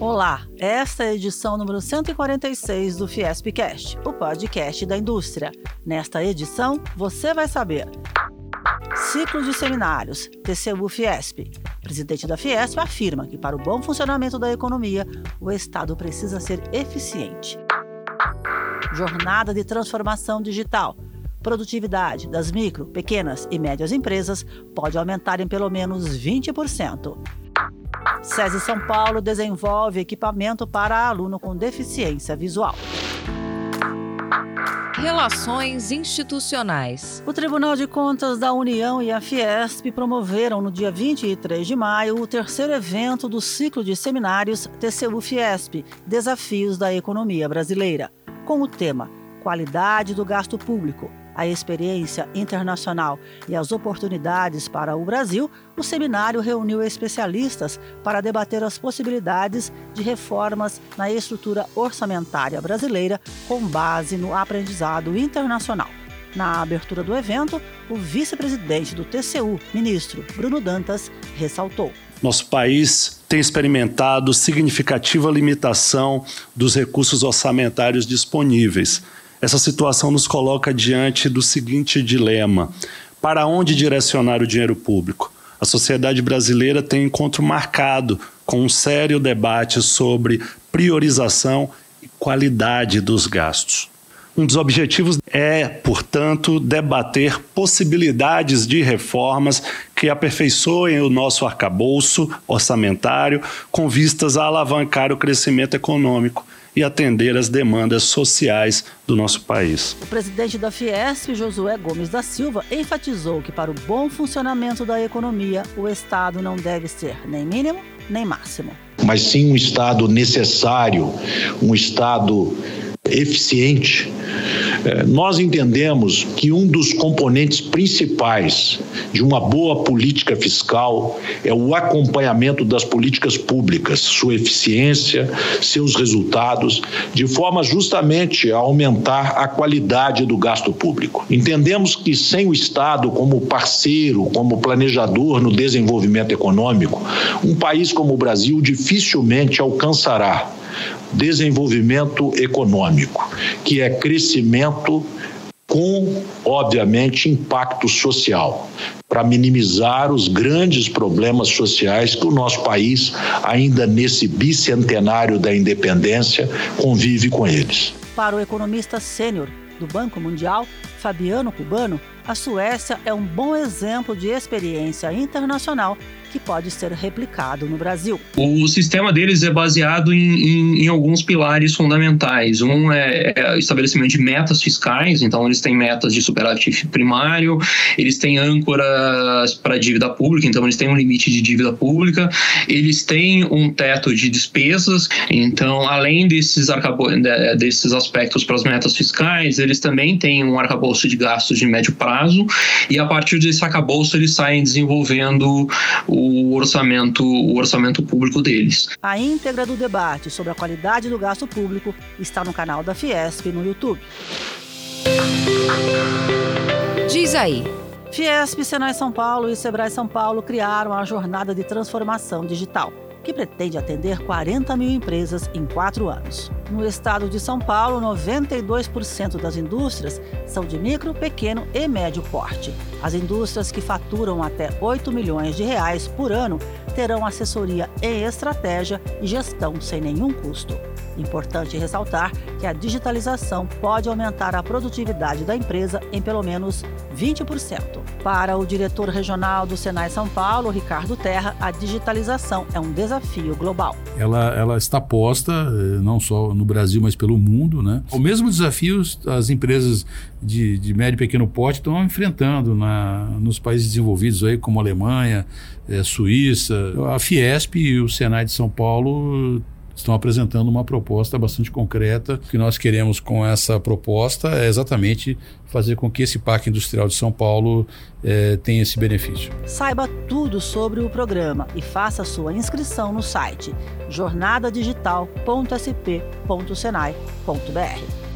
Olá, esta é a edição número 146 do Fiespcast, o podcast da indústria. Nesta edição, você vai saber Ciclo de seminários, TCU Fiesp. O presidente da Fiesp afirma que para o bom funcionamento da economia, o Estado precisa ser eficiente. Jornada de transformação digital. Produtividade das micro, pequenas e médias empresas pode aumentar em pelo menos 20%. SESI São Paulo desenvolve equipamento para aluno com deficiência visual. Relações institucionais. O Tribunal de Contas da União e a Fiesp promoveram no dia 23 de maio o terceiro evento do ciclo de seminários TCU Fiesp Desafios da Economia Brasileira, com o tema Qualidade do Gasto Público, a experiência internacional e as oportunidades para o Brasil, o seminário reuniu especialistas para debater as possibilidades de reformas na estrutura orçamentária brasileira com base no aprendizado internacional. Na abertura do evento, o vice-presidente do TCU, ministro Bruno Dantas, ressaltou. Nosso país tem experimentado significativa limitação dos recursos orçamentários disponíveis essa situação nos coloca diante do seguinte dilema: para onde direcionar o dinheiro público? A sociedade brasileira tem encontro marcado com um sério debate sobre priorização e qualidade dos gastos. Um dos objetivos é, portanto, debater possibilidades de reformas que aperfeiçoem o nosso arcabouço orçamentário com vistas a alavancar o crescimento econômico e atender às demandas sociais do nosso país. O presidente da Fiesp, Josué Gomes da Silva, enfatizou que para o bom funcionamento da economia, o Estado não deve ser nem mínimo nem máximo. Mas sim um Estado necessário, um Estado eficiente é, nós entendemos que um dos componentes principais de uma boa política fiscal é o acompanhamento das políticas públicas, sua eficiência, seus resultados, de forma justamente a aumentar a qualidade do gasto público. Entendemos que sem o Estado como parceiro, como planejador no desenvolvimento econômico, um país como o Brasil dificilmente alcançará desenvolvimento econômico, que é crescimento com, obviamente, impacto social, para minimizar os grandes problemas sociais que o nosso país, ainda nesse bicentenário da independência, convive com eles. Para o economista sênior do Banco Mundial, Fabiano Cubano, a Suécia é um bom exemplo de experiência internacional que pode ser replicado no Brasil. O sistema deles é baseado em, em, em alguns pilares fundamentais. Um é, é estabelecimento de metas fiscais, então eles têm metas de superávit primário, eles têm âncoras para dívida pública, então eles têm um limite de dívida pública, eles têm um teto de despesas, então além desses, desses aspectos para as metas fiscais, eles também têm um arcabouço de gastos de médio prazo, e a partir desse arcabouço eles saem desenvolvendo o orçamento, o orçamento público deles. A íntegra do debate sobre a qualidade do gasto público está no canal da Fiesp no YouTube. Diz aí. Fiesp, Senai São Paulo e Sebrae São Paulo criaram a Jornada de Transformação Digital que pretende atender 40 mil empresas em quatro anos. No estado de São Paulo, 92% das indústrias são de micro, pequeno e médio porte. As indústrias que faturam até 8 milhões de reais por ano terão assessoria em estratégia e gestão sem nenhum custo. Importante ressaltar que a digitalização pode aumentar a produtividade da empresa em pelo menos 20%. Para o diretor regional do Senai São Paulo, Ricardo Terra, a digitalização é um desafio global. Ela, ela está posta eh, não só no Brasil, mas pelo mundo. Né? O mesmo desafio as empresas de, de médio e pequeno porte estão enfrentando na, nos países desenvolvidos, aí, como Alemanha, é, Suíça. A Fiesp e o Senai de São Paulo estão apresentando uma proposta bastante concreta. O que nós queremos com essa proposta é exatamente fazer com que esse Parque Industrial de São Paulo é, tenha esse benefício. Saiba tudo sobre o programa e faça sua inscrição no site jornadadigital.sp.senai.br.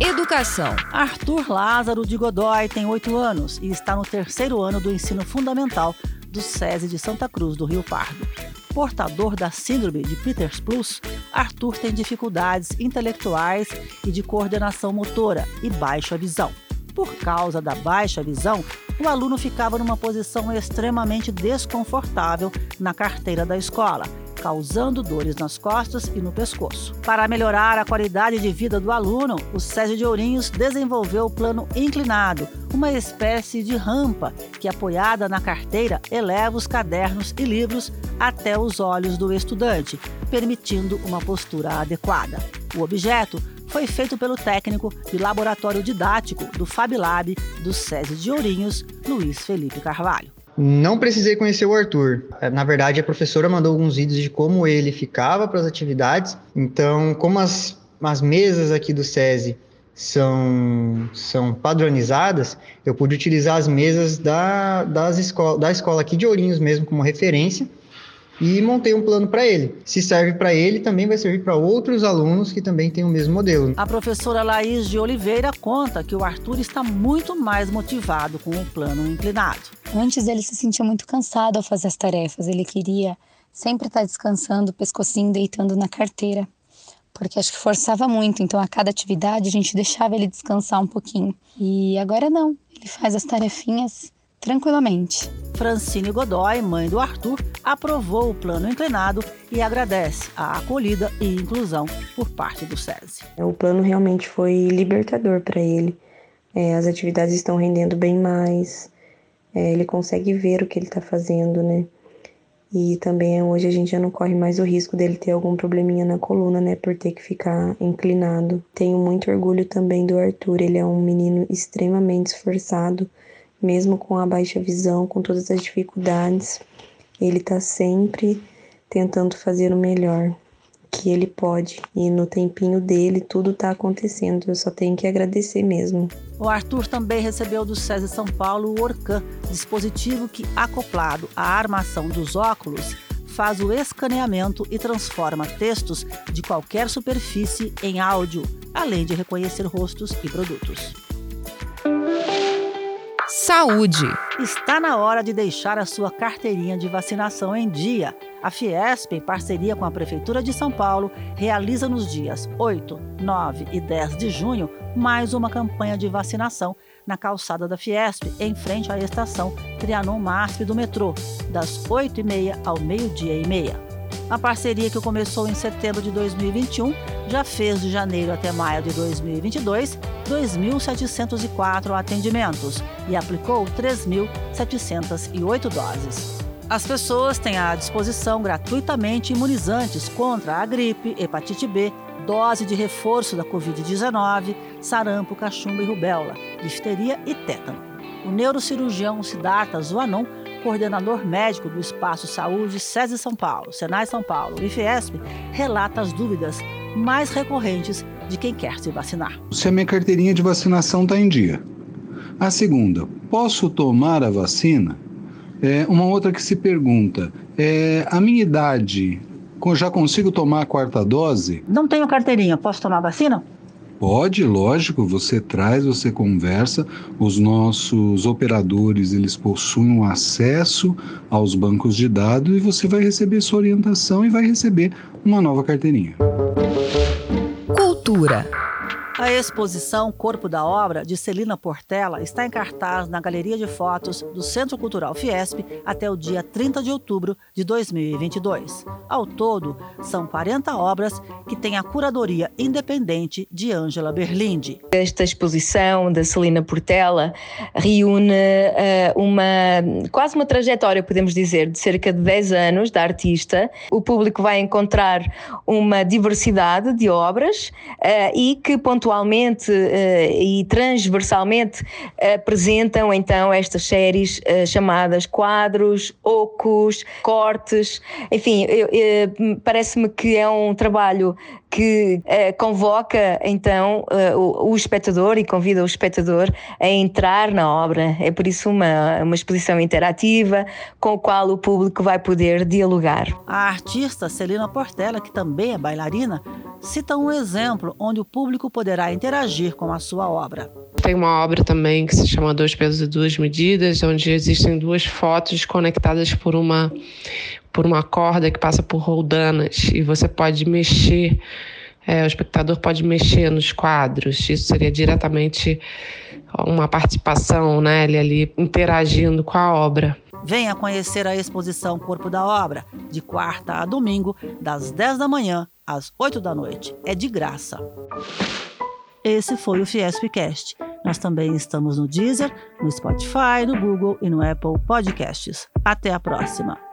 Educação. Arthur Lázaro de Godoy tem oito anos e está no terceiro ano do ensino fundamental do SESI de Santa Cruz do Rio Pardo. Portador da síndrome de Peters Plus, Arthur tem dificuldades intelectuais e de coordenação motora e baixa visão. Por causa da baixa visão, o aluno ficava numa posição extremamente desconfortável na carteira da escola, causando dores nas costas e no pescoço. Para melhorar a qualidade de vida do aluno, o SESI de Ourinhos desenvolveu o plano inclinado, uma espécie de rampa que, apoiada na carteira, eleva os cadernos e livros até os olhos do estudante, permitindo uma postura adequada. O objeto foi feito pelo técnico de laboratório didático do FabLab do SESI de Ourinhos, Luiz Felipe Carvalho. Não precisei conhecer o Arthur. É, na verdade, a professora mandou alguns vídeos de como ele ficava para as atividades. Então, como as, as mesas aqui do SESI são, são padronizadas, eu pude utilizar as mesas da, das escola, da escola aqui de Ourinhos mesmo como referência e montei um plano para ele. Se serve para ele, também vai servir para outros alunos que também têm o mesmo modelo. A professora Laís de Oliveira conta que o Arthur está muito mais motivado com o plano inclinado. Antes ele se sentia muito cansado ao fazer as tarefas, ele queria sempre estar descansando, o pescocinho deitando na carteira, porque acho que forçava muito, então a cada atividade a gente deixava ele descansar um pouquinho. E agora não, ele faz as tarefinhas tranquilamente. Francine Godoy, mãe do Arthur, aprovou o plano inclinado e agradece a acolhida e inclusão por parte do SESI. O plano realmente foi libertador para ele. É, as atividades estão rendendo bem mais, é, ele consegue ver o que ele está fazendo, né? E também hoje a gente já não corre mais o risco dele ter algum probleminha na coluna, né, por ter que ficar inclinado. Tenho muito orgulho também do Arthur, ele é um menino extremamente esforçado mesmo com a baixa visão, com todas as dificuldades, ele está sempre tentando fazer o melhor que ele pode. E no tempinho dele, tudo está acontecendo. Eu só tenho que agradecer mesmo. O Arthur também recebeu do SESI São Paulo o Orcan, dispositivo que, acoplado à armação dos óculos, faz o escaneamento e transforma textos de qualquer superfície em áudio, além de reconhecer rostos e produtos. Saúde. Está na hora de deixar a sua carteirinha de vacinação em dia. A Fiesp, em parceria com a Prefeitura de São Paulo, realiza nos dias 8, 9 e 10 de junho mais uma campanha de vacinação na calçada da Fiesp, em frente à estação Trianon Masp do metrô, das 8h30 ao meio-dia e meia. A parceria que começou em setembro de 2021 já fez de janeiro até maio de 2022 2.704 atendimentos e aplicou 3.708 doses. As pessoas têm à disposição gratuitamente imunizantes contra a gripe, hepatite B, dose de reforço da Covid-19, sarampo, cachumba e rubéola, difteria e tétano. O neurocirurgião Siddhartha Zuanon coordenador médico do Espaço Saúde SESI São Paulo, Senai São Paulo e Fiesp, relata as dúvidas mais recorrentes de quem quer se vacinar. Se a minha carteirinha de vacinação está em dia. A segunda, posso tomar a vacina? É, uma outra que se pergunta, é, a minha idade, já consigo tomar a quarta dose? Não tenho carteirinha, posso tomar vacina? Pode, lógico, você traz, você conversa. Os nossos operadores, eles possuem um acesso aos bancos de dados e você vai receber sua orientação e vai receber uma nova carteirinha. Cultura. A exposição Corpo da Obra, de Celina Portela, está em cartaz na Galeria de Fotos do Centro Cultural Fiesp até o dia 30 de outubro de 2022. Ao todo, são 40 obras que têm a curadoria independente de Ângela Berlinde. Esta exposição da Celina Portela reúne uh, uma quase uma trajetória, podemos dizer, de cerca de 10 anos da artista. O público vai encontrar uma diversidade de obras uh, e que pontualmente pontualmente uh, e transversalmente apresentam então estas séries uh, chamadas quadros, ocos, cortes, enfim, parece-me que é um trabalho que uh, convoca então uh, o, o, espectador e convida o espectador a entrar na obra. É por isso uma, uma exposição interativa com a qual o público vai poder dialogar. A artista Celina Portela, que também é bailarina, cita um exemplo onde o público poderá interagir com a sua obra. Tem uma obra também que se chama Dois Pesos e Duas Medidas, onde existem duas fotos conectadas por uma por uma corda que passa por roldanas e você pode mexer, é, o espectador pode mexer nos quadros. Isso seria diretamente uma participação, né? Ele ali interagindo com a obra. Venha conhecer a exposição Corpo da Obra, de quarta a domingo, das 10 da manhã às 8 da noite. É de graça. Esse foi o Fiespcast. Nós também estamos no Deezer, no Spotify, no Google e no Apple Podcasts. Até a próxima!